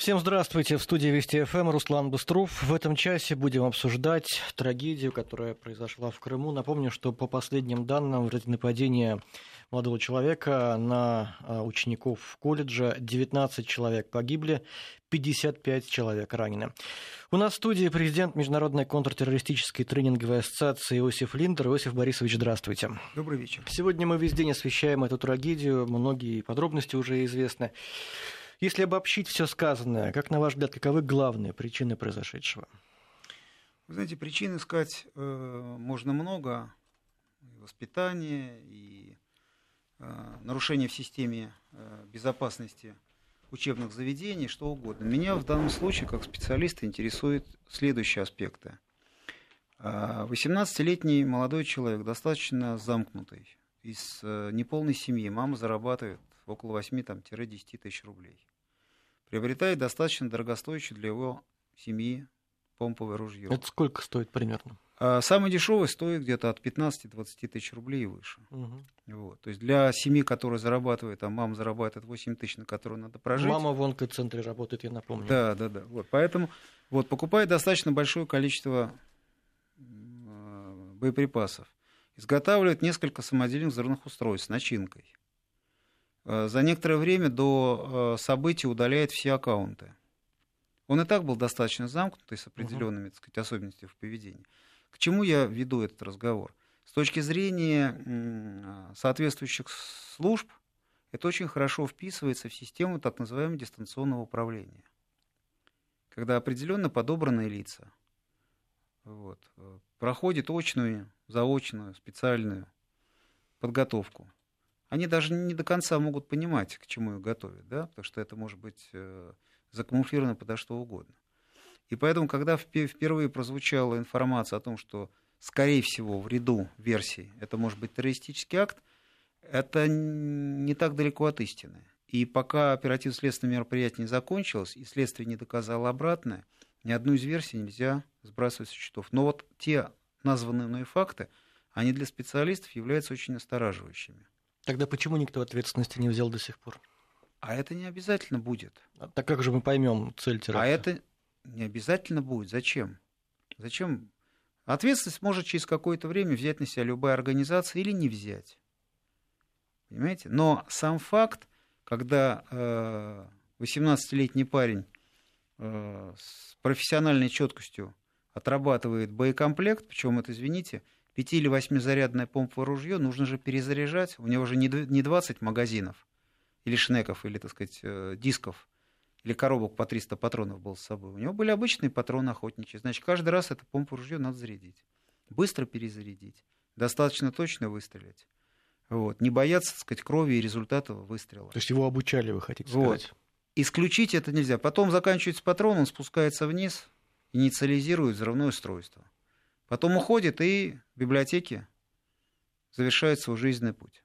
Всем здравствуйте. В студии Вести ФМ Руслан Быстров. В этом часе будем обсуждать трагедию, которая произошла в Крыму. Напомню, что по последним данным, в результате нападения молодого человека на а, учеников колледжа 19 человек погибли, 55 человек ранены. У нас в студии президент Международной контртеррористической тренинговой ассоциации Иосиф Линдер. Иосиф Борисович, здравствуйте. Добрый вечер. Сегодня мы весь день освещаем эту трагедию, многие подробности уже известны. Если обобщить все сказанное, как на ваш взгляд, каковы главные причины произошедшего? Вы знаете, причин искать э, можно много. И воспитание, и э, нарушение в системе э, безопасности учебных заведений, что угодно. Меня в данном случае, как специалиста, интересуют следующие аспекты. 18-летний молодой человек, достаточно замкнутый, из неполной семьи, мама зарабатывает около 8-10 тысяч рублей приобретает достаточно дорогостоящее для его семьи помповое ружье. Это сколько стоит примерно? А самый дешевый стоит где-то от 15-20 тысяч рублей и выше. Угу. Вот. То есть для семьи, которая зарабатывает, а мама зарабатывает 8 тысяч, на которую надо прожить. Мама в онкоцентре работает, я напомню. Да, да, да. Вот. Поэтому вот, покупает достаточно большое количество боеприпасов. Изготавливает несколько самодельных взрывных устройств с начинкой. Э, за некоторое время до э, событий удаляет все аккаунты. Он и так был достаточно замкнутый с определенными так сказать, особенностями в поведении. К чему я веду этот разговор? С точки зрения соответствующих служб, это очень хорошо вписывается в систему так называемого дистанционного управления. Когда определенно подобранные лица вот, э, проходят очную, заочную, специальную подготовку они даже не до конца могут понимать, к чему их готовят, да, потому что это может быть э, закамуфлировано подо что угодно. И поэтому, когда впервые прозвучала информация о том, что, скорее всего, в ряду версий это может быть террористический акт, это не так далеко от истины. И пока оперативно-следственное мероприятие не закончилось, и следствие не доказало обратное, ни одну из версий нельзя сбрасывать со счетов. Но вот те названные мной факты, они для специалистов являются очень настораживающими. Тогда почему никто ответственности не взял до сих пор? А это не обязательно будет. А так как же мы поймем цель теракта? А это не обязательно будет. Зачем? Зачем? Ответственность может через какое-то время взять на себя любая организация или не взять. Понимаете? Но сам факт, когда э, 18-летний парень э, с профессиональной четкостью отрабатывает боекомплект, причем это, извините, 5 или 8-зарядное помповое ружье нужно же перезаряжать. У него же не 20 магазинов или шнеков, или, так сказать, э, дисков, или коробок по 300 патронов был с собой. У него были обычные патроны охотничьи. Значит, каждый раз это помповое ружье надо зарядить. Быстро перезарядить. Достаточно точно выстрелить. Вот. Не бояться, так сказать, крови и результатов выстрела. То есть его обучали, вы хотите сказать? Вот. Исключить это нельзя. Потом заканчивается патрон, он спускается вниз, инициализирует взрывное устройство. Потом уходит и в библиотеке завершает свой жизненный путь.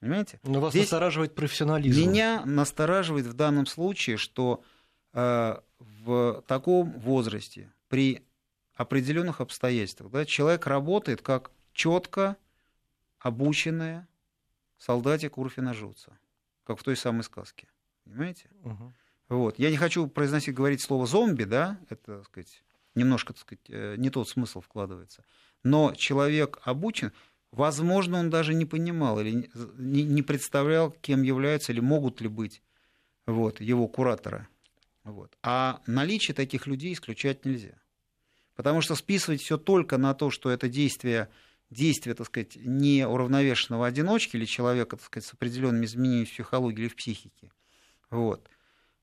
Понимаете? Но вас Здесь настораживает профессионализм. Меня настораживает в данном случае, что э, в таком возрасте, при определенных обстоятельствах, да, человек работает как четко обученная солдатик Урфина Жуца, как в той самой сказке. Понимаете? Угу. Вот. Я не хочу произносить, говорить слово зомби, да, это, так сказать, немножко, так сказать, э, не тот смысл вкладывается. Но человек обучен, возможно, он даже не понимал или не представлял, кем являются или могут ли быть вот, его кураторы. Вот. А наличие таких людей исключать нельзя. Потому что списывать все только на то, что это действие, действие так сказать, не уравновешенного одиночки или человека так сказать, с определенными изменениями в психологии или в психике, вот,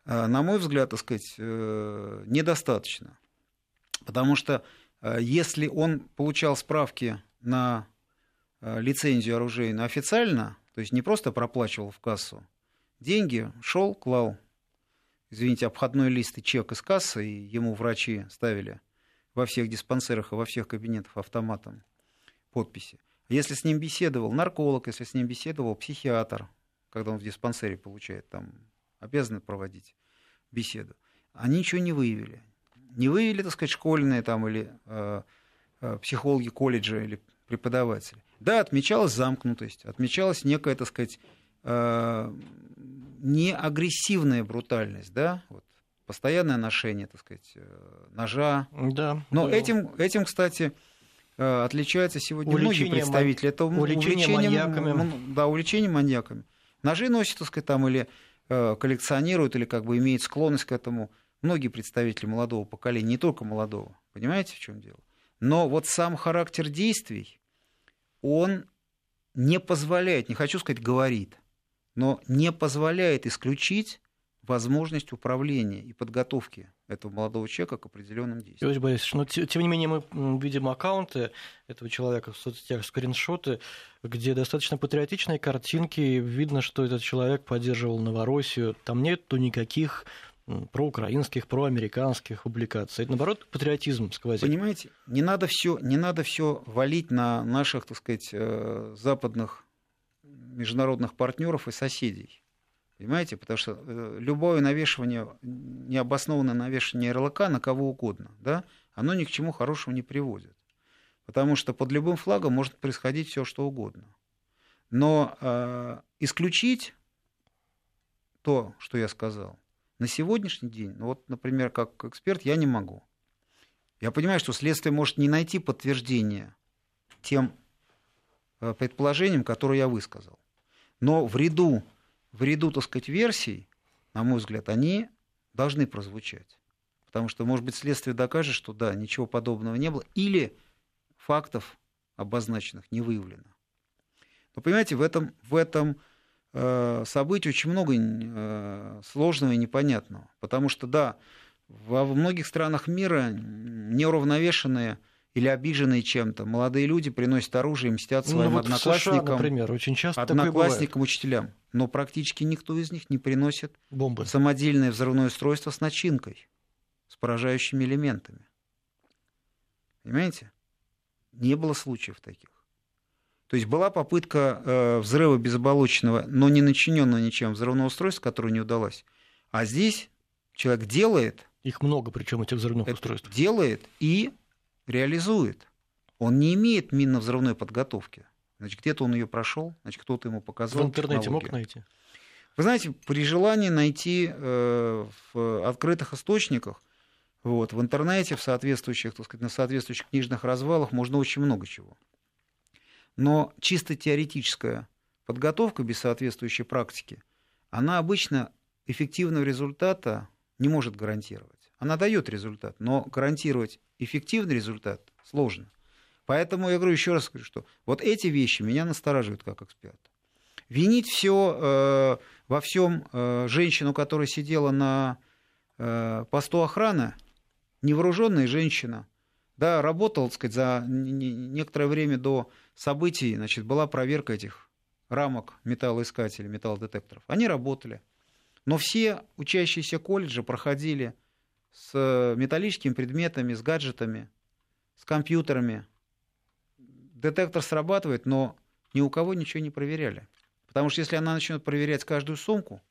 э, на мой взгляд, так сказать, э, недостаточно. Потому что э, если он получал справки на э, лицензию оружейную официально, то есть не просто проплачивал в кассу, деньги шел, клал, извините, обходной лист и чек из кассы, и ему врачи ставили во всех диспансерах и во всех кабинетах автоматом подписи. Если с ним беседовал нарколог, если с ним беседовал психиатр, когда он в диспансере получает, там обязаны проводить беседу, они ничего не выявили не выявили, так сказать, школьные там или э, э, психологи колледжа или преподаватели. Да, отмечалась замкнутость, отмечалась некая, так сказать, э, не агрессивная брутальность, да, вот, по постоянное ношение, так сказать, ножа. Да. Но этим, этим, кстати, отличаются сегодня увлечение многие представители. Это увлечение маньяками. Да, увлечение маньяками. Ножи носят, так сказать, там или коллекционируют, или как бы имеют склонность к этому. Многие представители молодого поколения, не только молодого. Понимаете, в чем дело? Но вот сам характер действий, он не позволяет, не хочу сказать говорит, но не позволяет исключить возможность управления и подготовки этого молодого человека к определенным действиям. Юрий Борисович, но тем не менее мы видим аккаунты этого человека в соцсетях, скриншоты, где достаточно патриотичные картинки, видно, что этот человек поддерживал Новороссию, там нет никаких проукраинских, проамериканских публикаций. Это, наоборот, патриотизм сквозит. Понимаете, не надо все, не надо все валить на наших, так сказать, э, западных международных партнеров и соседей. Понимаете? Потому что э, любое навешивание, необоснованное навешивание ярлыка на кого угодно, да, оно ни к чему хорошему не приводит. Потому что под любым флагом может происходить все, что угодно. Но э, исключить то, что я сказал, на сегодняшний день, ну вот, например, как эксперт, я не могу. Я понимаю, что следствие может не найти подтверждения тем э, предположениям, которые я высказал. Но в ряду, в ряду, так сказать, версий, на мой взгляд, они должны прозвучать. Потому что, может быть, следствие докажет, что да, ничего подобного не было, или фактов обозначенных не выявлено. Но понимаете, в этом, в этом событий очень много э, сложного и непонятного. Потому что, да, во многих странах мира неуравновешенные или обиженные чем-то молодые люди приносят оружие и мстят ну, своим ну, вот одноклассникам, США, например, очень часто одноклассникам, учителям. Но практически никто из них не приносит Бомбы. самодельное взрывное устройство с начинкой, с поражающими элементами. Понимаете? Не было случаев таких. То есть была попытка э, взрыва безоболочного, но не начиненного ничем взрывного устройства, которое не удалось. А здесь человек делает. Их много, причем этих взрывных устройств. Делает и реализует. Он не имеет минно-взрывной подготовки. Значит, где-то он ее прошел, значит, кто-то ему показал. В интернете мог найти? Вы знаете, при желании найти э, в открытых источниках, вот, в интернете, в соответствующих, так сказать, на соответствующих книжных развалах можно очень много чего. Но чисто теоретическая подготовка без соответствующей практики, она обычно эффективного результата не может гарантировать. Она дает результат, но гарантировать эффективный результат сложно. Поэтому я говорю еще раз, скажу, что вот эти вещи меня настораживают как эксперта. Винить все э, во всем э, женщину, которая сидела на э, посту охраны, невооруженная женщина, да, работал, так сказать, за некоторое время до событий, значит, была проверка этих рамок металлоискателей, металлодетекторов. Они работали. Но все учащиеся колледжа проходили с металлическими предметами, с гаджетами, с компьютерами. Детектор срабатывает, но ни у кого ничего не проверяли. Потому что если она начнет проверять каждую сумку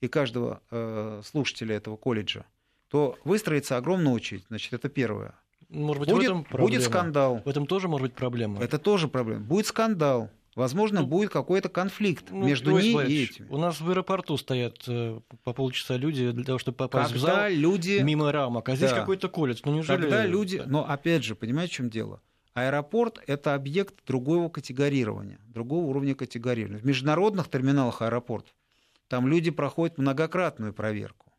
и каждого э, слушателя этого колледжа, то выстроится огромная очередь. Значит, это первое. Может быть, будет, в этом проблема. будет скандал. В этом тоже может быть проблема. Это тоже проблема. Будет скандал. Возможно, ну, будет какой-то конфликт ну, между ней и этим. У нас в аэропорту стоят э, по полчаса люди для того, чтобы попасть Когда в зал люди... мимо рамок, а здесь да. какой-то колец. Ну неужели... Когда люди... Но опять же, понимаете, в чем дело? Аэропорт — это объект другого категорирования, другого уровня категорирования. В международных терминалах аэропортов там люди проходят многократную проверку.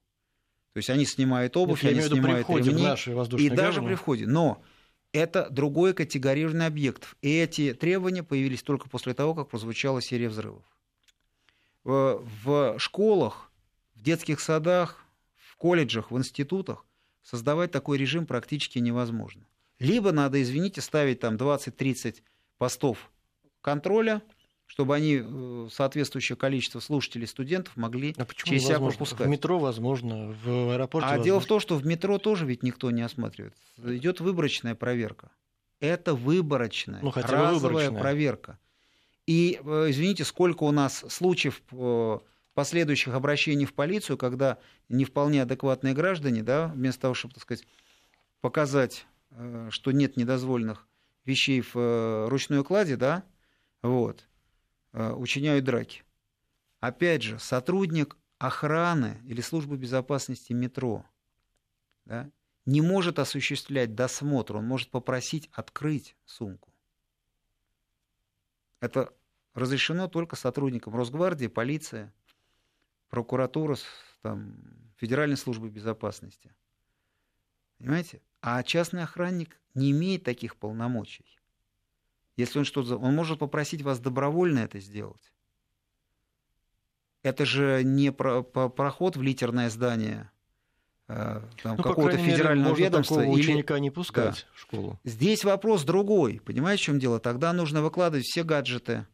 То есть они снимают обувь, Нет, они снимают ремни, и даже при входе. Но это другой категорированный объект. И эти требования появились только после того, как прозвучала серия взрывов. В школах, в детских садах, в колледжах, в институтах создавать такой режим практически невозможно. Либо надо, извините, ставить там 20-30 постов контроля, чтобы они э, соответствующее количество слушателей студентов могли а через себя пропускать. В метро возможно, в аэропорте. А возможно. дело в том, что в метро тоже ведь никто не осматривает. Идет выборочная проверка. Это выборочная, ну, хотя разовая выборочная. проверка. И, э, извините, сколько у нас случаев э, последующих обращений в полицию, когда не вполне адекватные граждане, да, вместо того, чтобы, так сказать, показать, что нет недозволенных вещей в ручной кладе, да, вот, учиняют драки. Опять же, сотрудник охраны или службы безопасности метро да, не может осуществлять досмотр, он может попросить открыть сумку. Это разрешено только сотрудникам Росгвардии, полиции, прокуратуры, там, Федеральной службы безопасности. Понимаете? А частный охранник не имеет таких полномочий. Если он что-то... Он может попросить вас добровольно это сделать. Это же не про, про, проход в литерное здание э, там, ну, какого-то федерального мере, ведомства. Или... ученика не пускать да. в школу. Здесь вопрос другой. Понимаете, в чем дело? Тогда нужно выкладывать все гаджеты.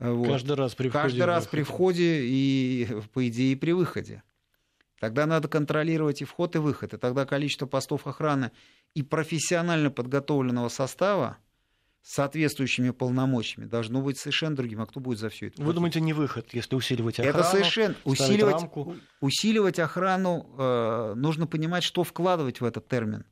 Вот. Каждый раз при входе. Каждый раз при входе и, по идее, и при выходе. Тогда надо контролировать и вход, и выход. И тогда количество постов охраны и профессионально подготовленного состава с соответствующими полномочиями должно быть совершенно другим. А кто будет за все это? Вы думаете, не выход, если усиливать охрану? Это совершенно усиливать, рамку. усиливать охрану. Э, нужно понимать, что вкладывать в этот термин.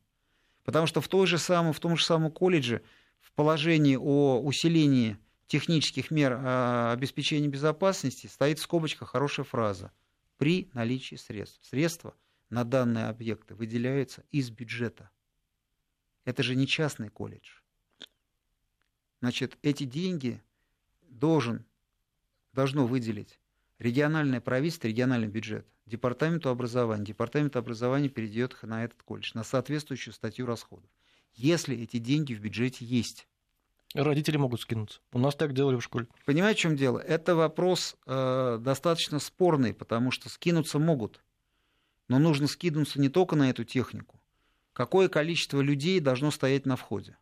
Потому что в, той же самом, в том же самом колледже в положении о усилении технических мер э, обеспечения безопасности стоит в скобочках хорошая фраза – при наличии средств. Средства на данные объекты выделяются из бюджета. Это же не частный колледж. Значит, эти деньги должен, должно выделить региональное правительство, региональный бюджет, департаменту образования. Департамент образования перейдет на этот колледж, на соответствующую статью расходов. Если эти деньги в бюджете есть. Родители могут скинуться. У нас так делали в школе. Понимаете, в чем дело? Это вопрос э, достаточно спорный, потому что скинуться могут. Но нужно скинуться не только на эту технику. Какое количество людей должно стоять на входе?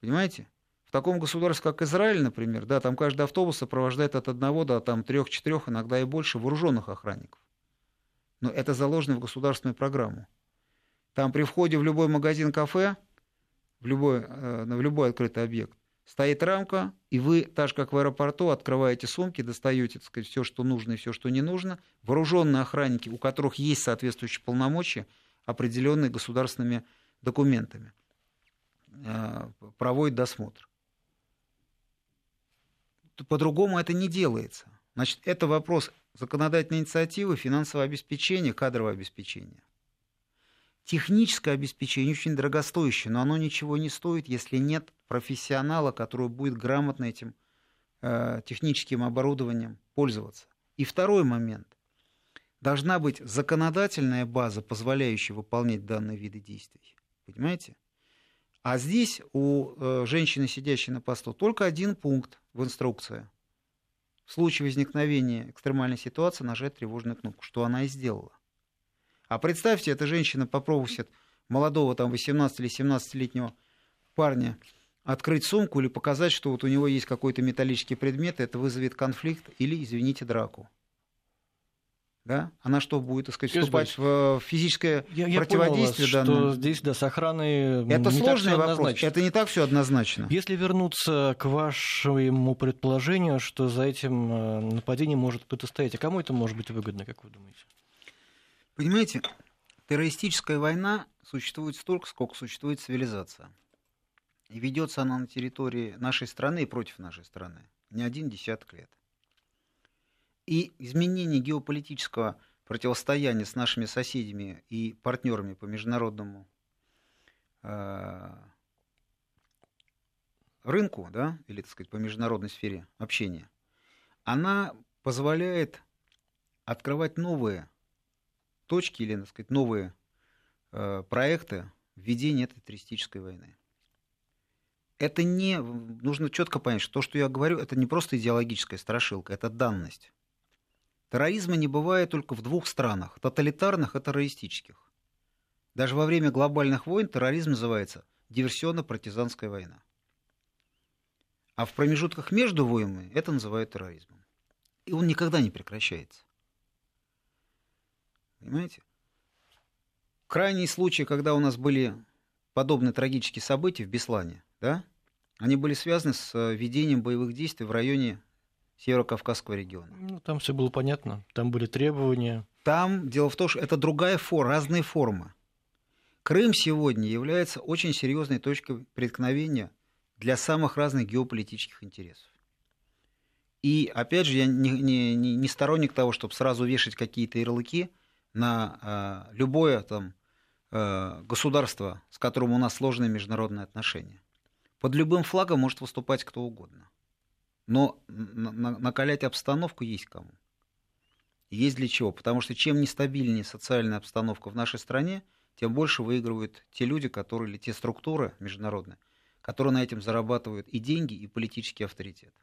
Понимаете? Таком государстве, как Израиль, например, да, там каждый автобус сопровождает от одного до там, трех-четырех, иногда и больше вооруженных охранников. Но это заложено в государственную программу. Там при входе в любой магазин-кафе в любой, э, в любой открытый объект, стоит рамка, и вы, так же как в аэропорту, открываете сумки, достаете так сказать, все, что нужно и все, что не нужно. Вооруженные охранники, у которых есть соответствующие полномочия, определенные государственными документами, э, проводят досмотр. По-другому это не делается. Значит, это вопрос законодательной инициативы, финансового обеспечения, кадрового обеспечения. Техническое обеспечение очень дорогостоящее, но оно ничего не стоит, если нет профессионала, который будет грамотно этим э, техническим оборудованием пользоваться. И второй момент. Должна быть законодательная база, позволяющая выполнять данные виды действий. Понимаете? А здесь у э, женщины, сидящей на посту, только один пункт в инструкции. В случае возникновения экстремальной ситуации нажать тревожную кнопку, что она и сделала. А представьте, эта женщина попросит молодого там 18 или 17-летнего парня открыть сумку или показать, что вот у него есть какой-то металлический предмет, это вызовет конфликт или, извините, драку. Да? Она что будет, так сказать, вступать в физическое я, я противодействие? Я понял вас, что здесь да, с охраной Это не сложный вопрос, это не так все однозначно. Если вернуться к вашему предположению, что за этим э, нападением может кто-то стоять, а кому это может быть выгодно, как вы думаете? Понимаете, террористическая война существует столько, сколько существует цивилизация. И ведется она на территории нашей страны и против нашей страны не один десяток лет. И изменение геополитического противостояния с нашими соседями и партнерами по международному э, рынку, да, или, так сказать, по международной сфере общения, она позволяет открывать новые точки или, так сказать, новые э, проекты введения этой террористической войны. Это не... Нужно четко понять, что то, что я говорю, это не просто идеологическая страшилка, это данность. Терроризма не бывает только в двух странах, тоталитарных и террористических. Даже во время глобальных войн терроризм называется диверсионно-партизанская война. А в промежутках между войнами это называют терроризмом. И он никогда не прекращается. Понимаете? Крайний случай, когда у нас были подобные трагические события в Беслане, да, они были связаны с э, ведением боевых действий в районе Северо-Кавказского региона. Ну, там все было понятно, там были требования. Там дело в том, что это другая форма, разные формы. Крым сегодня является очень серьезной точкой преткновения для самых разных геополитических интересов. И опять же, я не, не, не сторонник того, чтобы сразу вешать какие-то ярлыки на э, любое там, э, государство, с которым у нас сложные международные отношения. Под любым флагом может выступать кто угодно. Но накалять обстановку есть кому. Есть для чего. Потому что чем нестабильнее социальная обстановка в нашей стране, тем больше выигрывают те люди, которые, или те структуры международные, которые на этом зарабатывают и деньги, и политический авторитет.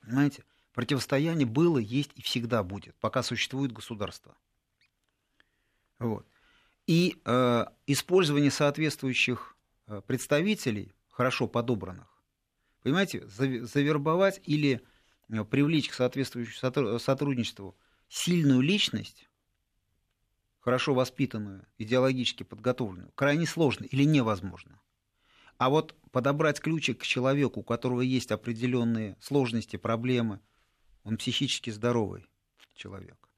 Понимаете? Противостояние было, есть и всегда будет, пока существует государство. Вот. И э, использование соответствующих э, представителей, хорошо подобранных, понимаете, завербовать или э, привлечь к соответствующему сотрудничеству сильную личность, хорошо воспитанную, идеологически подготовленную, крайне сложно или невозможно. А вот подобрать ключик к человеку, у которого есть определенные сложности, проблемы, он психически здоровый человек.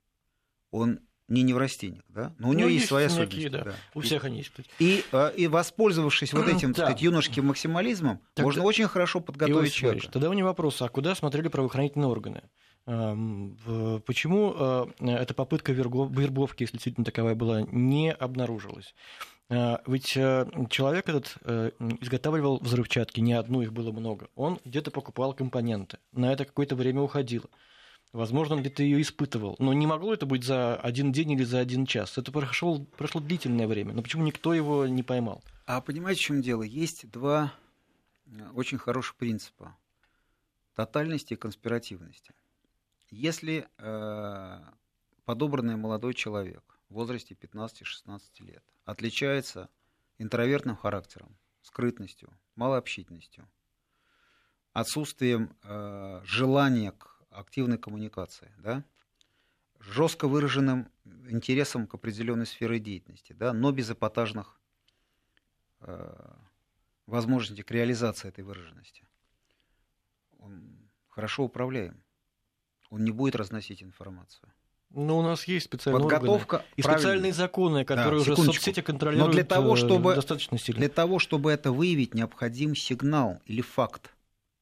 Он не неврастенник, да? Но у ну, него есть, есть своя сущность. Да. Да. У всех они есть. И, а, и воспользовавшись вот этим, так сказать, юношеским максимализмом, Тогда... можно очень хорошо подготовить человека. Тогда у меня вопрос, а куда смотрели правоохранительные органы? Почему а, эта попытка вербовки, если действительно таковая была, не обнаружилась? А, ведь э, человек этот э, изготавливал взрывчатки, не одну, их было много. Он где-то покупал компоненты, на это какое-то время уходило. Возможно, он где-то ее испытывал. Но не могло это быть за один день или за один час. Это прошло, прошло длительное время. Но почему никто его не поймал? А понимаете, в чем дело? Есть два э, очень хороших принципа. Тотальности и конспиративности. Если э, подобранный молодой человек в возрасте 15-16 лет отличается интровертным характером, скрытностью, малообщительностью, отсутствием э, желания к активной коммуникации, да, жестко выраженным интересом к определенной сфере деятельности, да, но без эпатажных э, возможностей к реализации этой выраженности. Он хорошо управляем. Он не будет разносить информацию. Но у нас есть специальные Подготовка, органы и специальные законы, которые да, уже соцсети контролируют Но для того, э, чтобы, достаточно сильно. Для того, чтобы это выявить, необходим сигнал или факт,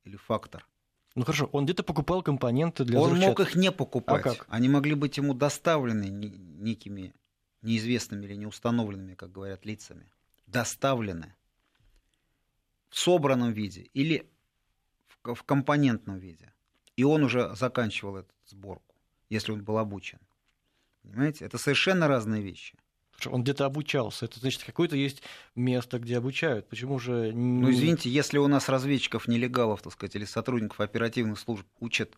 или фактор. Ну хорошо, он где-то покупал компоненты для Он взрывчатки. мог их не покупать. А как? Они могли быть ему доставлены некими неизвестными или неустановленными, как говорят, лицами. Доставлены в собранном виде или в компонентном виде. И он уже заканчивал эту сборку, если он был обучен. Понимаете? Это совершенно разные вещи. Он где-то обучался. Это значит, какое-то есть место, где обучают. Почему же... Ну, извините, если у нас разведчиков, нелегалов, так сказать, или сотрудников оперативных служб учат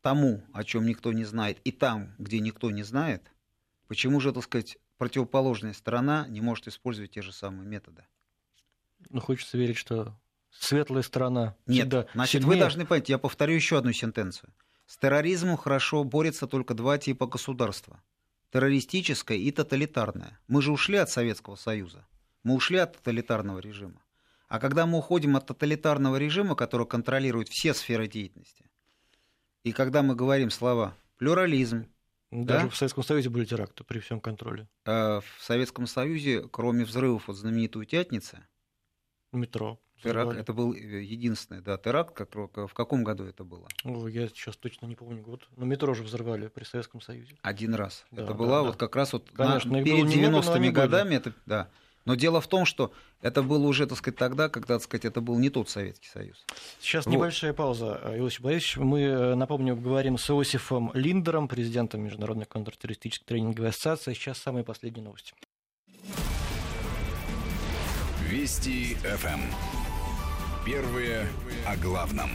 тому, о чем никто не знает, и там, где никто не знает, почему же, так сказать, противоположная сторона не может использовать те же самые методы? Ну, хочется верить, что светлая сторона Нет, значит, сильнее. вы должны понять, я повторю еще одну сентенцию. С терроризмом хорошо борются только два типа государства террористическое и тоталитарное. Мы же ушли от Советского Союза. Мы ушли от тоталитарного режима. А когда мы уходим от тоталитарного режима, который контролирует все сферы деятельности, и когда мы говорим слова плюрализм, даже да? в Советском Союзе были теракты при всем контроле. А в Советском Союзе, кроме взрывов от знаменитой Утятницы, метро. Теракт, это был э, единственный, да, теракт, как, в каком году это было? О, я сейчас точно не помню год. Но метро же взорвали при Советском Союзе. Один раз. Да, это да, была да. вот как раз вот Конечно, на, перед 90-ми годами. Это, да. Но дело в том, что это было уже, так сказать, тогда, когда, так сказать, это был не тот Советский Союз. Сейчас вот. небольшая пауза, Иосиф Борисович. Мы, э, напомню, говорим с Иосифом Линдером, президентом Международной контртеррористической тренинговой ассоциации. Сейчас самые последние новости. Вести ФМ. Первые о главном.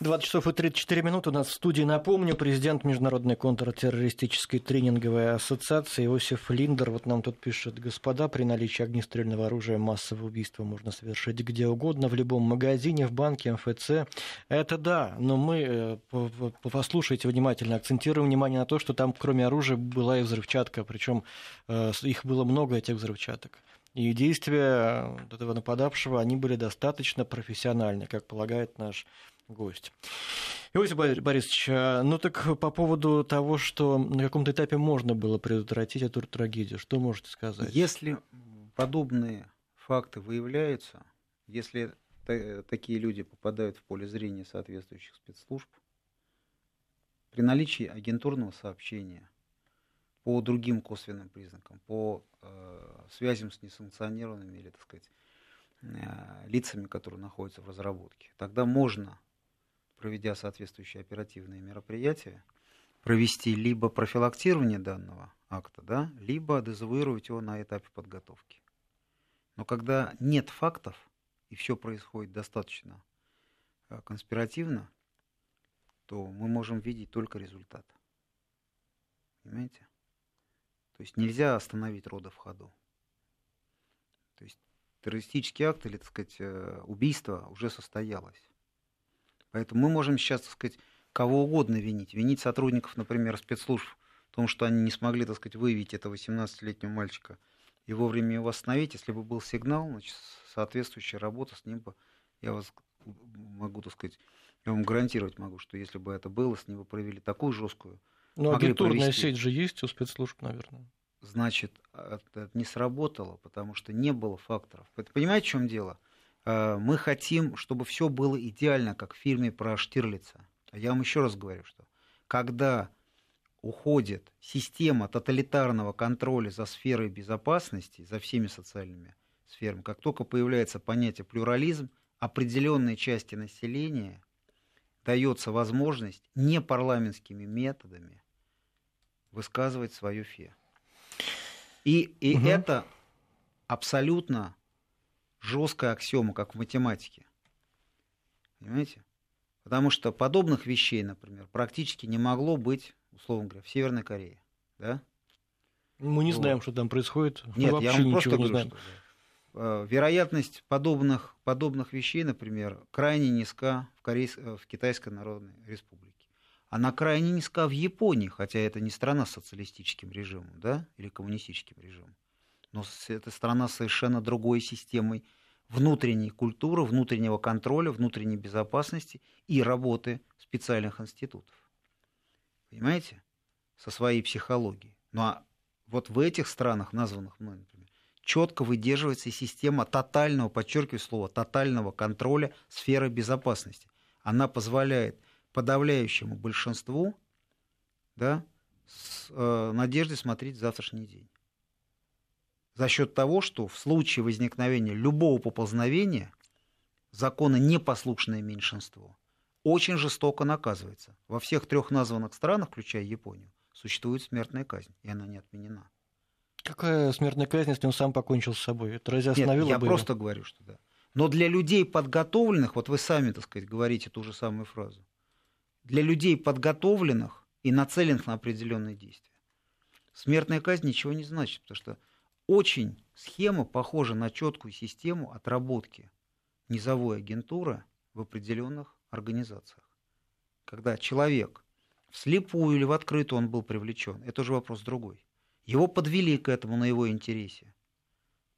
20 часов и 34 минуты у нас в студии. Напомню, президент Международной контртеррористической тренинговой ассоциации Иосиф Линдер. Вот нам тут пишет, господа, при наличии огнестрельного оружия массовое убийство можно совершить где угодно, в любом магазине, в банке, МФЦ. Это да, но мы, э, послушайте внимательно, акцентируем внимание на то, что там кроме оружия была и взрывчатка, причем э, их было много, этих взрывчаток. И действия этого нападавшего, они были достаточно профессиональны, как полагает наш гость. Иосиф Борисович, а, ну так по поводу того, что на каком-то этапе можно было предотвратить эту трагедию, что можете сказать? Если подобные факты выявляются, если такие люди попадают в поле зрения соответствующих спецслужб, при наличии агентурного сообщения по другим косвенным признакам, по э, связям с несанкционированными или, так сказать, э, лицами, которые находятся в разработке, тогда можно, проведя соответствующие оперативные мероприятия, провести либо профилактирование данного акта, да, либо дезавуировать его на этапе подготовки. Но когда нет фактов, и все происходит достаточно э, конспиративно, то мы можем видеть только результат. Понимаете? То есть нельзя остановить рода в ходу. То есть террористический акт или, так сказать, э, убийство уже состоялось. Поэтому мы можем сейчас, так сказать, кого угодно винить. Винить сотрудников, например, спецслужб в том, что они не смогли, так сказать, выявить этого 18-летнего мальчика и вовремя его остановить. Если бы был сигнал, значит, соответствующая работа с ним бы, я вас могу, так сказать, я вам гарантировать могу, что если бы это было, с ним бы провели такую жесткую... Но агентурная провести... сеть же есть у спецслужб, наверное. Значит, это не сработало, потому что не было факторов. Понимаете, в чем дело? А, мы хотим, чтобы все было идеально, как в фильме про Штирлица. А я вам еще раз говорю, что когда уходит система тоталитарного контроля за сферой безопасности, за всеми социальными сферами, как только появляется понятие плюрализм, определенной части населения дается возможность непарламентскими методами высказывать свое фе. И, и угу. это абсолютно жесткая аксиома, как в математике. Понимаете? Потому что подобных вещей, например, практически не могло быть, условно говоря, в Северной Корее. Да? Мы не вот. знаем, что там происходит. Нет, Вообще я вам просто говорю, знаем. что Э, вероятность подобных, подобных вещей, например, крайне низка в, Корейс... Э, в Китайской Народной Республике. Она крайне низка в Японии, хотя это не страна с социалистическим режимом да, или коммунистическим режимом. Но это страна с совершенно другой системой внутренней культуры, внутреннего контроля, внутренней безопасности и работы специальных институтов. Понимаете? Со своей психологией. Ну а вот в этих странах, названных мной, например, четко выдерживается система тотального, подчеркиваю слово, тотального контроля сферы безопасности. Она позволяет подавляющему большинству да, с э, надеждой смотреть завтрашний день. За счет того, что в случае возникновения любого поползновения закона непослушное меньшинство очень жестоко наказывается. Во всех трех названных странах, включая Японию, существует смертная казнь, и она не отменена. Какая смертная казнь, если он сам покончил с собой? Это разве остановило Нет, я бы просто его? говорю, что да. Но для людей подготовленных, вот вы сами, так сказать, говорите ту же самую фразу, для людей подготовленных и нацеленных на определенные действия, смертная казнь ничего не значит, потому что очень схема похожа на четкую систему отработки низовой агентуры в определенных организациях. Когда человек вслепую или в открытую он был привлечен, это уже вопрос другой. Его подвели к этому на его интересе.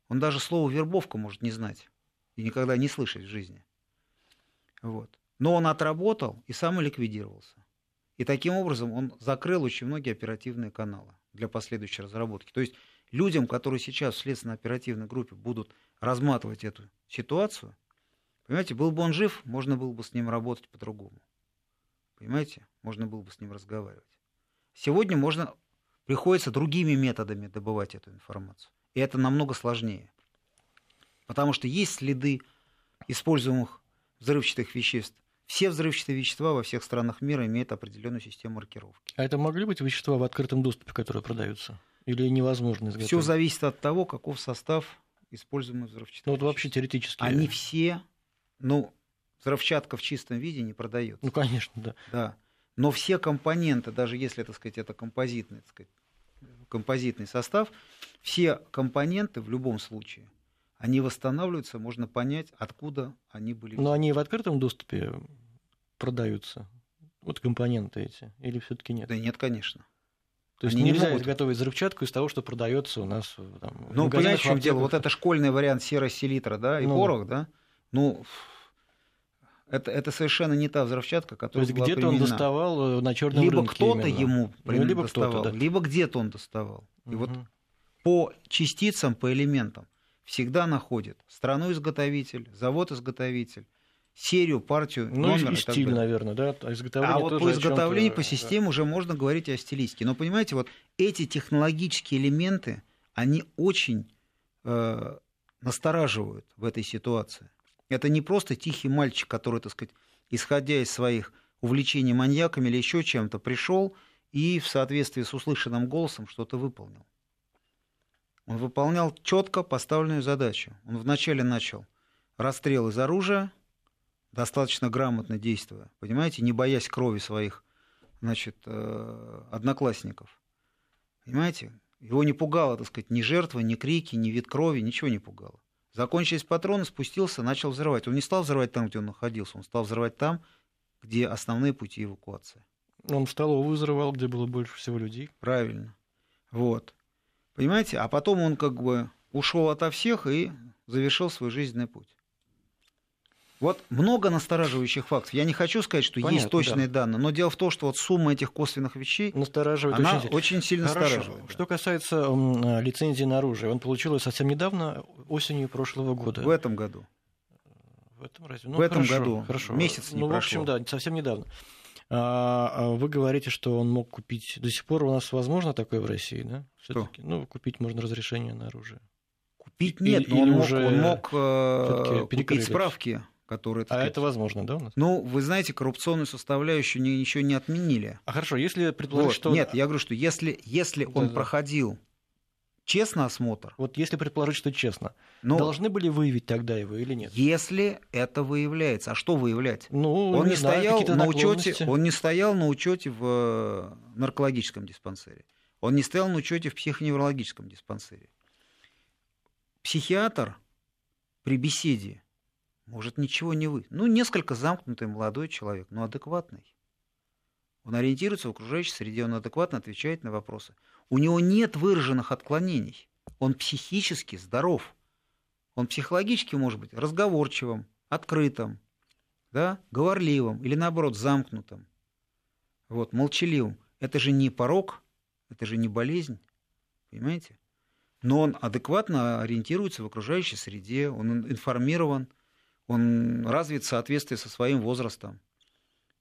Он даже слово вербовка может не знать и никогда не слышать в жизни. Вот. Но он отработал и сам ликвидировался. И таким образом он закрыл очень многие оперативные каналы для последующей разработки. То есть людям, которые сейчас в следственно-оперативной группе будут разматывать эту ситуацию, понимаете, был бы он жив, можно было бы с ним работать по-другому. Понимаете? Можно было бы с ним разговаривать. Сегодня можно Приходится другими методами добывать эту информацию. И это намного сложнее. Потому что есть следы используемых взрывчатых веществ. Все взрывчатые вещества во всех странах мира имеют определенную систему маркировки. А это могли быть вещества в открытом доступе, которые продаются? Или невозможно изготовить? Все зависит от того, каков состав используемых взрывчатых Ну вот вообще теоретически. Они все, ну, взрывчатка в чистом виде не продается. Ну, конечно, да. Да. Но все компоненты, даже если, так сказать, это композитный, так сказать, композитный состав, все компоненты в любом случае, они восстанавливаются, можно понять, откуда они были. Но они в открытом доступе продаются, вот компоненты эти, или все-таки нет? Да нет, конечно. То есть они нельзя не могут... изготовить взрывчатку из того, что продается у нас там, Ну, понимаете, в чем дело? Вот это школьный вариант сероселитра, да, и ну, порох, да, ну, это, это совершенно не та взрывчатка, которая То есть где-то он доставал э, на черном либо рынке. Либо кто-то ему ну, либо доставал, кто-то, да. либо где-то он доставал. И угу. вот по частицам, по элементам всегда находит страну-изготовитель, завод-изготовитель, серию, партию, ну, номер и, и стиль, далее. наверное, да? А, а вот по изготовлению, по системе да. уже можно говорить о стилистике. Но понимаете, вот эти технологические элементы, они очень э, настораживают в этой ситуации. Это не просто тихий мальчик, который, так сказать, исходя из своих увлечений маньяками или еще чем-то, пришел и в соответствии с услышанным голосом что-то выполнил. Он выполнял четко поставленную задачу. Он вначале начал расстрел из оружия, достаточно грамотно действуя, понимаете, не боясь крови своих значит, э, одноклассников. Понимаете? Его не пугало, так сказать, ни жертва, ни крики, ни вид крови, ничего не пугало. Закончились патроны, спустился, начал взрывать. Он не стал взрывать там, где он находился, он стал взрывать там, где основные пути эвакуации. Он в столовую взрывал, где было больше всего людей. Правильно. Вот. Понимаете? А потом он как бы ушел ото всех и завершил свой жизненный путь. Вот много настораживающих фактов. Я не хочу сказать, что Понятно, есть точные да. данные, но дело в том, что вот сумма этих косвенных вещей, Настораживает она очень, очень сильно Хорошо. настораживает. Да. Что касается э, лицензии на оружие, он получил ее совсем недавно, осенью прошлого года. В этом году. В этом разве? Ну, в этом хорошо, году. Хорошо. Месяц не Ну, прошло. в общем, да, совсем недавно. А, вы говорите, что он мог купить. До сих пор у нас возможно такое в России, да? Все-таки, ну, купить можно разрешение на оружие. Купить нет, Или но он мог, уже он мог э, купить справки которые... А сказать, это возможно, да, у нас? Ну, вы знаете, коррупционную составляющую ни- ничего не отменили. А хорошо, если предположить, Вот. что... Нет, я говорю, что если, если он Да-да. проходил честно осмотр, Вот если предположить, что честно, ну, должны были выявить тогда его или нет? если это выявляется, а что выявлять? Ну, Он не, знаю, стоял какие-то на учете, он не стоял на учете в э, наркологическом диспансере. Он не стоял на учете в психоневрологическом диспансере. Психиатр при беседе может ничего не вы. Ну, несколько замкнутый молодой человек, но адекватный. Он ориентируется в окружающей среде, он адекватно отвечает на вопросы. У него нет выраженных отклонений. Он психически здоров. Он психологически может быть разговорчивым, открытым, да, говорливым или наоборот замкнутым, вот, молчаливым. Это же не порог, это же не болезнь, понимаете? Но он адекватно ориентируется в окружающей среде, он информирован, он развит в соответствии со своим возрастом.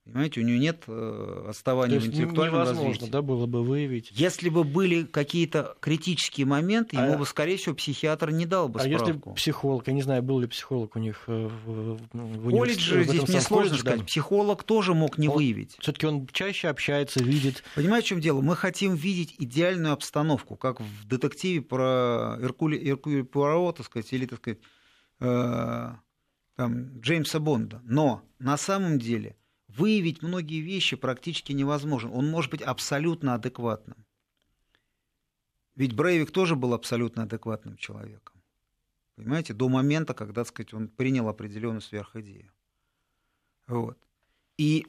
Понимаете, у него нет э, То отставания есть в интеллектуальном невозможно, развитии. да, было бы выявить. Если бы были какие-то критические моменты, А- ему бы, скорее всего, психиатр не дал бы А если справку. психолог, я не знаю, был ли психолог у них э, в, в, в Колледже здесь мне сложно сказать. Психолог тоже мог не Он- выявить. Все-таки он чаще общается, видит. Понимаете, в чем дело? Мы хотим видеть идеальную обстановку, как в детективе про Иркули, Иркули Пуаро, так сказать, или, так сказать, э, там, Джеймса Бонда. Но на самом деле выявить многие вещи практически невозможно. Он может быть абсолютно адекватным. Ведь Брейвик тоже был абсолютно адекватным человеком. Понимаете, до момента, когда, так сказать, он принял определенную сверхидею. Вот. И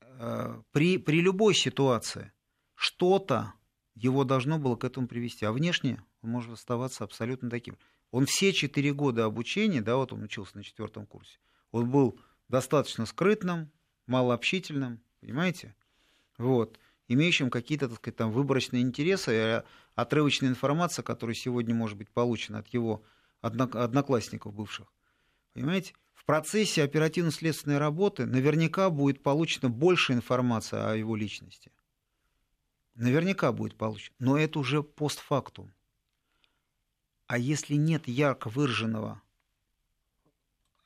э, при, при любой ситуации что-то его должно было к этому привести. А внешне он может оставаться абсолютно таким. Он все четыре года обучения, да, вот он учился на четвертом курсе, он был достаточно скрытным, малообщительным, понимаете? Вот, имеющим какие-то, так сказать, там выборочные интересы, и отрывочная информация, которая сегодня может быть получена от его однок- одноклассников бывших. Понимаете? В процессе оперативно-следственной работы наверняка будет получена больше информации о его личности. Наверняка будет получено. Но это уже постфактум. А если нет ярко выраженного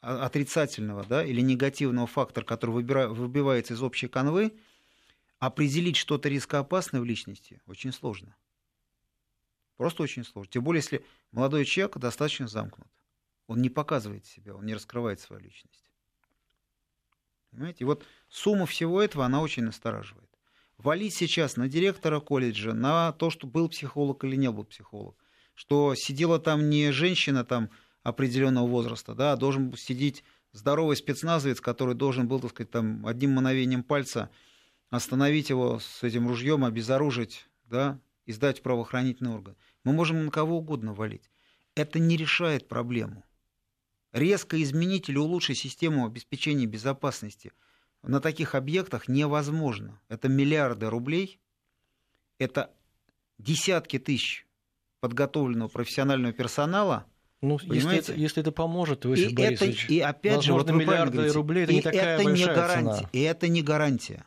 отрицательного да, или негативного фактора, который выбира- выбивается из общей канвы, определить что-то рискоопасное в личности очень сложно. Просто очень сложно. Тем более, если молодой человек достаточно замкнут. Он не показывает себя, он не раскрывает свою личность. Понимаете? И вот сумма всего этого, она очень настораживает. Валить сейчас на директора колледжа, на то, что был психолог или не был психолог, что сидела там не женщина там, определенного возраста, да, должен сидеть здоровый спецназовец, который должен был, так сказать, там, одним мановением пальца остановить его с этим ружьем, обезоружить, да, и сдать в правоохранительный орган. Мы можем на кого угодно валить. Это не решает проблему. Резко изменить или улучшить систему обеспечения безопасности на таких объектах невозможно. Это миллиарды рублей, это десятки тысяч подготовленного профессионального персонала, Ну, если это, если это поможет, Иосиф и Борисович, это, и опять же, вот миллиарды говорите, рублей это не такая это большая не гарантия, цена. И это не гарантия.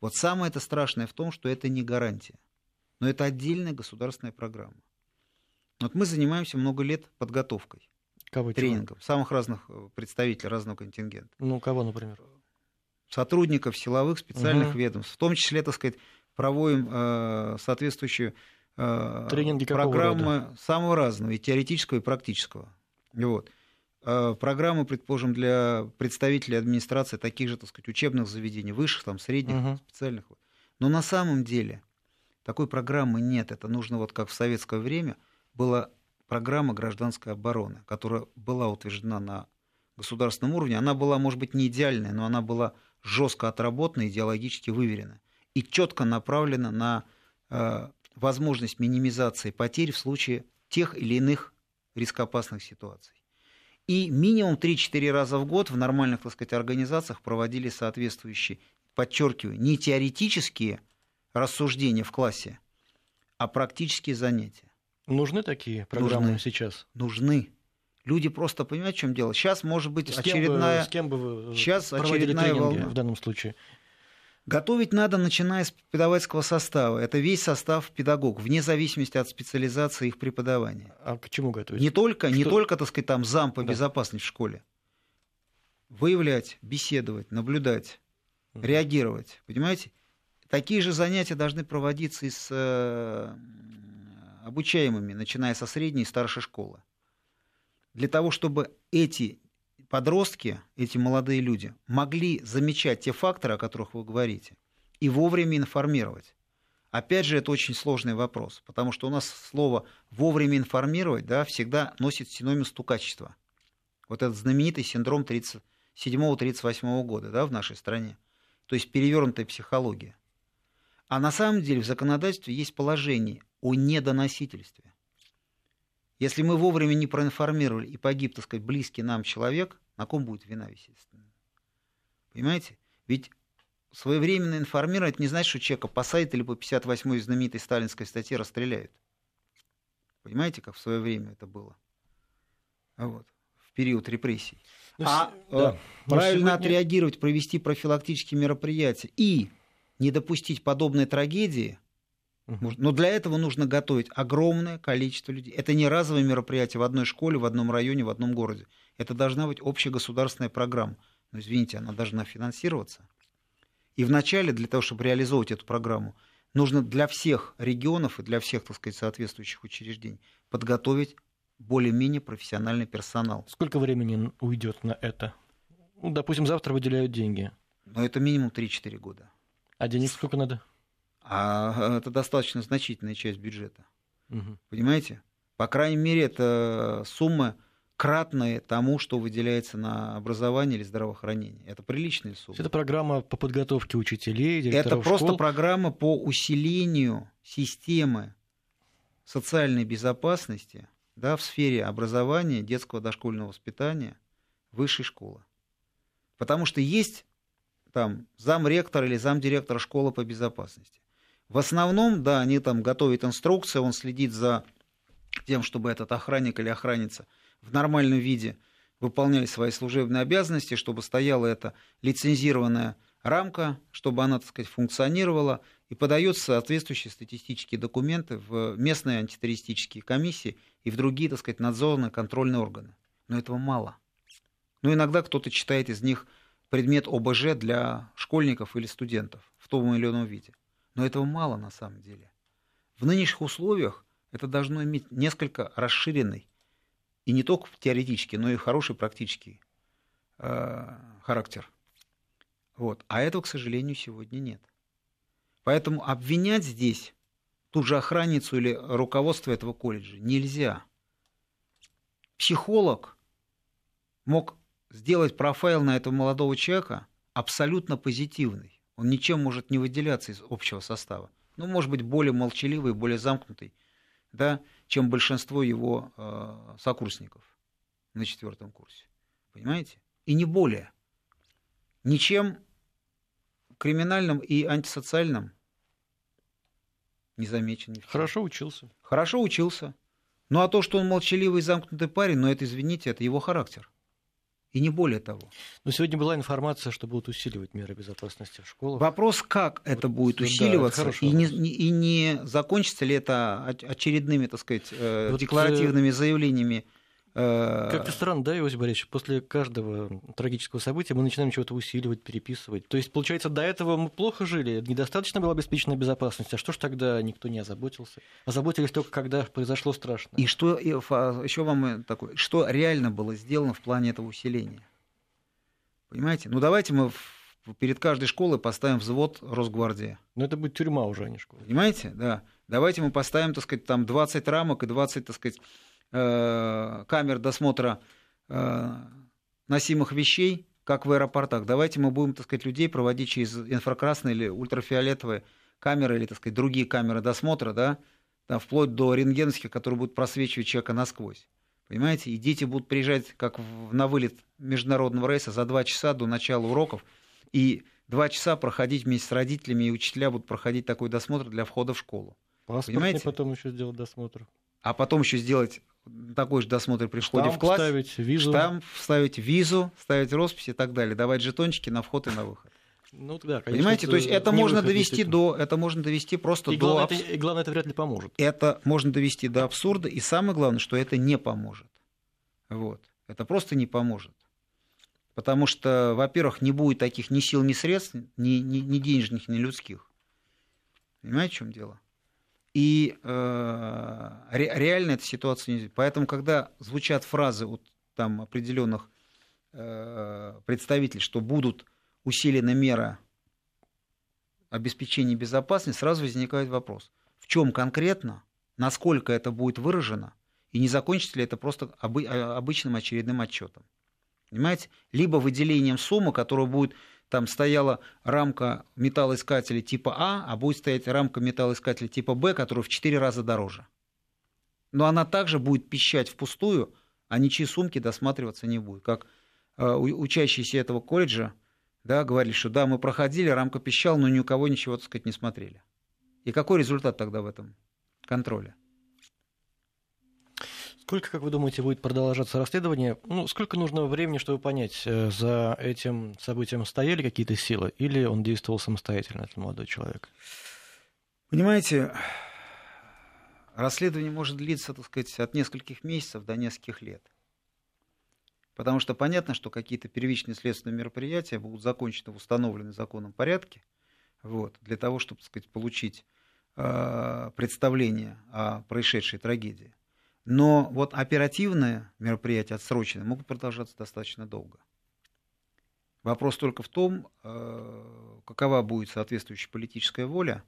Вот самое это страшное в том, что это не гарантия. Но это отдельная государственная программа. Вот мы занимаемся много лет подготовкой, кого, тренингом чего? самых разных э, представителей разного контингента. Ну, кого, например? Сотрудников силовых специальных угу. ведомств. В том числе, так сказать, проводим э, соответствующую Тренинги программы рода? самого разного, и теоретического, и практического. Вот. Э, программы, предположим, для представителей администрации таких же, так сказать, учебных заведений, высших, там, средних, угу. специальных. Но на самом деле такой программы нет. Это нужно, вот как в советское время была программа гражданской обороны, которая была утверждена на государственном уровне. Она была, может быть, не идеальная, но она была жестко отработана, идеологически выверена и четко направлена на э, возможность минимизации потерь в случае тех или иных рискоопасных ситуаций. И минимум 3-4 раза в год в нормальных, так сказать, организациях проводили соответствующие, подчеркиваю, не теоретические рассуждения в классе, а практические занятия. Нужны такие программы Нужны. сейчас? Нужны. Люди просто понимают, в чем дело. Сейчас может быть с очередная... Кем бы, с кем бы вы сейчас очередная волна. в данном случае? Готовить надо, начиная с педагогического состава. Это весь состав педагог, вне зависимости от специализации их преподавания. А к чему готовить? Не только, Что... не только так сказать, там зам по да. безопасности в школе. Выявлять, беседовать, наблюдать, mm. реагировать. Понимаете? Такие же занятия должны проводиться и с э, обучаемыми, начиная со средней и старшей школы. Для того, чтобы эти подростки, эти молодые люди, могли замечать те факторы, о которых вы говорите, и вовремя информировать. Опять же, это очень сложный вопрос, потому что у нас слово «вовремя информировать» да, всегда носит синоним стукачества. Вот этот знаменитый синдром 37-38 года да, в нашей стране. То есть перевернутая психология. А на самом деле в законодательстве есть положение о недоносительстве. Если мы вовремя не проинформировали и погиб, так сказать, близкий нам человек, на ком будет вина висеть? Понимаете? Ведь своевременно информировать не значит, что человека посадят или по 58-й знаменитой сталинской статье расстреляют. Понимаете, как в свое время это было? Вот, в период репрессий. Ну, а да. правильно сегодня... отреагировать, провести профилактические мероприятия и не допустить подобной трагедии, но для этого нужно готовить огромное количество людей. Это не разовое мероприятие в одной школе, в одном районе, в одном городе. Это должна быть общегосударственная программа. Но, извините, она должна финансироваться. И вначале, для того, чтобы реализовывать эту программу, нужно для всех регионов и для всех, так сказать, соответствующих учреждений подготовить более-менее профессиональный персонал. Сколько времени уйдет на это? Ну, допустим, завтра выделяют деньги. Но это минимум 3-4 года. А денег сколько надо? А это достаточно значительная часть бюджета. Угу. Понимаете? По крайней мере, это сумма кратные тому, что выделяется на образование или здравоохранение. Это приличные суммы. Это программа по подготовке учителей, директоров Это просто школ. программа по усилению системы социальной безопасности да, в сфере образования, детского дошкольного воспитания, высшей школы. Потому что есть там замректор или замдиректора школы по безопасности. В основном, да, они там готовят инструкции, он следит за тем, чтобы этот охранник или охранница – в нормальном виде выполняли свои служебные обязанности, чтобы стояла эта лицензированная рамка, чтобы она, так сказать, функционировала, и подаются соответствующие статистические документы в местные антитеррористические комиссии и в другие, так сказать, надзорные контрольные органы. Но этого мало. Но иногда кто-то читает из них предмет ОБЖ для школьников или студентов в том или ином виде. Но этого мало на самом деле. В нынешних условиях это должно иметь несколько расширенный и не только теоретический, но и хороший практический э, характер. Вот. А этого, к сожалению, сегодня нет. Поэтому обвинять здесь ту же охранницу или руководство этого колледжа нельзя. Психолог мог сделать профайл на этого молодого человека абсолютно позитивный. Он ничем может не выделяться из общего состава. Ну, может быть, более молчаливый, более замкнутый, да, чем большинство его э, сокурсников на четвертом курсе. Понимаете? И не более. Ничем криминальным и антисоциальным не замечен. Хорошо учился. Хорошо учился. Ну а то, что он молчаливый и замкнутый парень, ну это, извините, это его характер. И не более того. Но сегодня была информация, что будут усиливать меры безопасности в школах. Вопрос, как вот, это будет усиливаться, да, это и, не, и не закончится ли это очередными, так сказать, э, вот, декларативными заявлениями Э, Как-то странно, да, Иосиф Борисович, после каждого трагического события мы начинаем чего-то усиливать, переписывать. То есть, получается, до этого мы плохо жили, недостаточно была обеспечена безопасность. А что ж тогда никто не озаботился? Озаботились только, когда произошло страшно. И что, еще вам э, такое, что реально было сделано в плане этого усиления? Понимаете? Ну, давайте мы перед каждой школой поставим взвод Росгвардии. Ну, это будет тюрьма уже, а не школа. Понимаете? Да. Давайте мы поставим, так сказать, там 20 рамок и 20, так сказать, Э, камер досмотра э, носимых вещей, как в аэропортах. Давайте мы будем, так сказать, людей проводить через инфракрасные или ультрафиолетовые камеры или, так сказать, другие камеры досмотра, да, там, вплоть до рентгеновских, которые будут просвечивать человека насквозь. Понимаете? И дети будут приезжать как на вылет международного рейса за два часа до начала уроков, и два часа проходить вместе с родителями, и учителя будут проходить такой досмотр для входа в школу. Паспортный Понимаете? потом еще сделать досмотр. А потом еще сделать такой же досмотр при входе штамп в класс. Вставить визу. Штамп, вставить визу, ставить роспись и так далее, давать жетончики на вход и на выход. Ну, да, конечно, Понимаете, то есть это можно довести до, это можно довести просто и до. Главное, абс... это, и главное, это вряд ли поможет. Это можно довести до абсурда, и самое главное, что это не поможет. Вот. Это просто не поможет. Потому что, во-первых, не будет таких ни сил, ни средств, ни, ни, ни денежных, ни людских. Понимаете, в чем дело? И э, ре, реально эта ситуация не... Поэтому, когда звучат фразы вот, там, определенных э, представителей, что будут усилены меры обеспечения безопасности, сразу возникает вопрос, в чем конкретно, насколько это будет выражено, и не закончится ли это просто обы- обычным очередным отчетом. Понимаете? Либо выделением суммы, которая будет там стояла рамка металлоискателя типа А, а будет стоять рамка металлоискателя типа Б, которая в 4 раза дороже. Но она также будет пищать впустую, а ничьи сумки досматриваться не будет. Как э, учащиеся этого колледжа да, говорили, что да, мы проходили, рамка пищала, но ни у кого ничего, так сказать, не смотрели. И какой результат тогда в этом контроле? Сколько, как вы думаете, будет продолжаться расследование? Ну, сколько нужно времени, чтобы понять, э, за этим событием стояли какие-то силы, или он действовал самостоятельно, этот молодой человек? Понимаете, расследование может длиться, так сказать, от нескольких месяцев до нескольких лет. Потому что понятно, что какие-то первичные следственные мероприятия будут закончены в установленном законном порядке, вот, для того, чтобы, так сказать, получить э, представление о происшедшей трагедии. Но вот оперативные мероприятия отсроченные могут продолжаться достаточно долго. Вопрос только в том, э, какова будет соответствующая политическая воля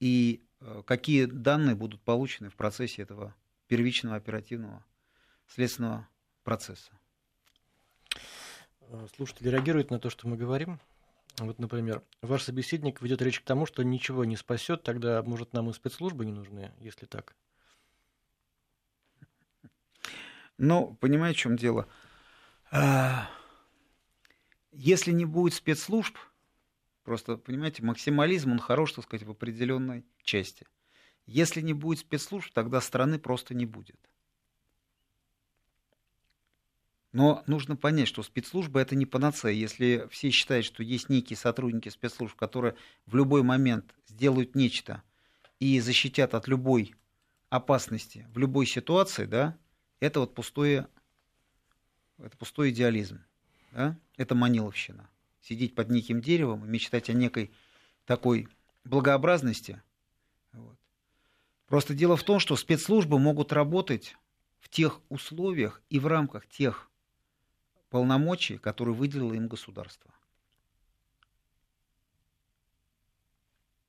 и э, какие данные будут получены в процессе этого первичного оперативного следственного процесса. Слушатели реагируют на то, что мы говорим. Вот, например, ваш собеседник ведет речь к тому, что ничего не спасет, тогда, может, нам и спецслужбы не нужны, если так. Но, понимаете, в чем дело? А, если не будет спецслужб, просто, понимаете, максимализм, он хорош, так сказать, в определенной части. Если не будет спецслужб, тогда страны просто не будет. Но нужно понять, что спецслужба это не панацея. Если все считают, что есть некие сотрудники спецслужб, которые в любой момент сделают нечто и защитят от любой опасности в любой ситуации, да, это вот пустое, это пустой идеализм. Да? Это маниловщина. Сидеть под неким деревом и мечтать о некой такой благообразности. Вот. Просто дело в том, что спецслужбы могут работать в тех условиях и в рамках тех полномочий, которые выделило им государство.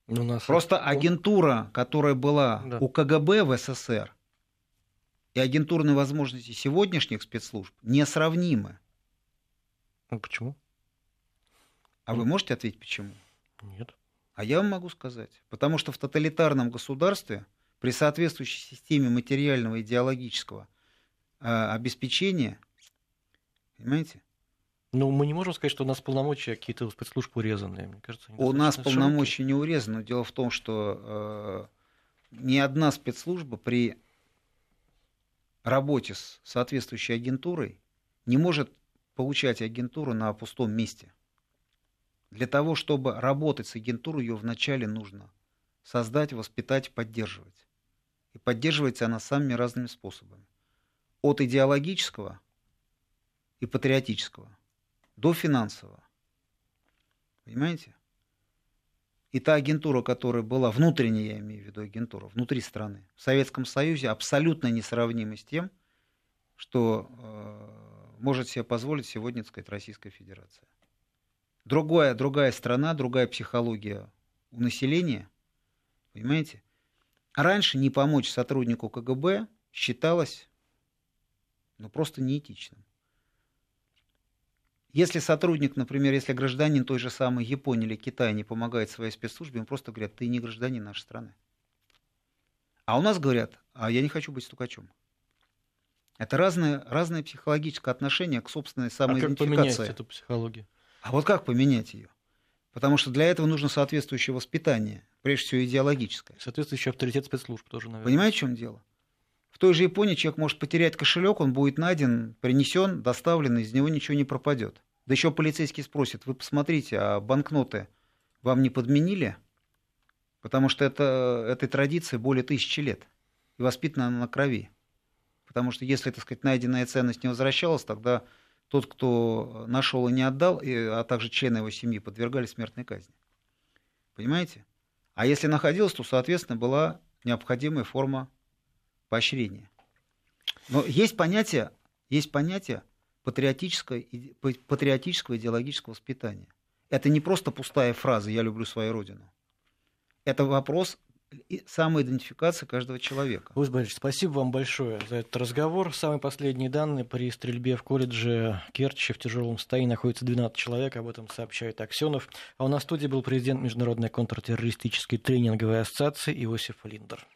У нас Просто агентура, которая была да. у КГБ в СССР, и агентурные возможности сегодняшних спецслужб несравнимы. Ну, почему? А ну, вы можете ответить, почему? Нет. А я вам могу сказать. Потому что в тоталитарном государстве при соответствующей системе материального идеологического э, обеспечения, понимаете? Ну, мы не можем сказать, что у нас полномочия какие-то у спецслужб урезанные. Мне кажется, у нас полномочия широкие. не урезаны. Дело в том, что э, ни одна спецслужба при работе с соответствующей агентурой не может получать агентуру на пустом месте. Для того, чтобы работать с агентурой, ее вначале нужно создать, воспитать, поддерживать. И поддерживается она самыми разными способами. От идеологического и патриотического до финансового. Понимаете? И та агентура, которая была внутренняя, я имею в виду агентура, внутри страны, в Советском Союзе абсолютно несравнима с тем, что э, может себе позволить сегодня, так сказать, Российская Федерация. Другая, другая страна, другая психология у населения, понимаете? Раньше не помочь сотруднику КГБ считалось ну, просто неэтичным. Если сотрудник, например, если гражданин той же самой Японии или Китая не помогает своей спецслужбе, им просто говорят, ты не гражданин нашей страны. А у нас говорят, а я не хочу быть стукачом. Это разное, разное психологическое отношение к собственной самоидентификации. А как поменять эту психологию? А вот как поменять ее? Потому что для этого нужно соответствующее воспитание, прежде всего идеологическое. Соответствующий авторитет спецслужб тоже, наверное. Понимаете, в чем дело? В той же Японии человек может потерять кошелек, он будет найден, принесен, доставлен, из него ничего не пропадет. Да еще полицейский спросит, вы посмотрите, а банкноты вам не подменили? Потому что это, этой традиции более тысячи лет. И воспитана она на крови. Потому что если, так сказать, найденная ценность не возвращалась, тогда тот, кто нашел и не отдал, а также члены его семьи подвергали смертной казни. Понимаете? А если находилась, то, соответственно, была необходимая форма поощрения. Но есть понятие, есть понятие патриотического, патриотического идеологического воспитания. Это не просто пустая фраза «я люблю свою родину». Это вопрос самоидентификации каждого человека. Луис Борисович, спасибо вам большое за этот разговор. Самые последние данные при стрельбе в колледже Керчи в тяжелом состоянии находится 12 человек, об этом сообщает Аксенов. А у нас в студии был президент Международной контртеррористической тренинговой ассоциации Иосиф Линдер.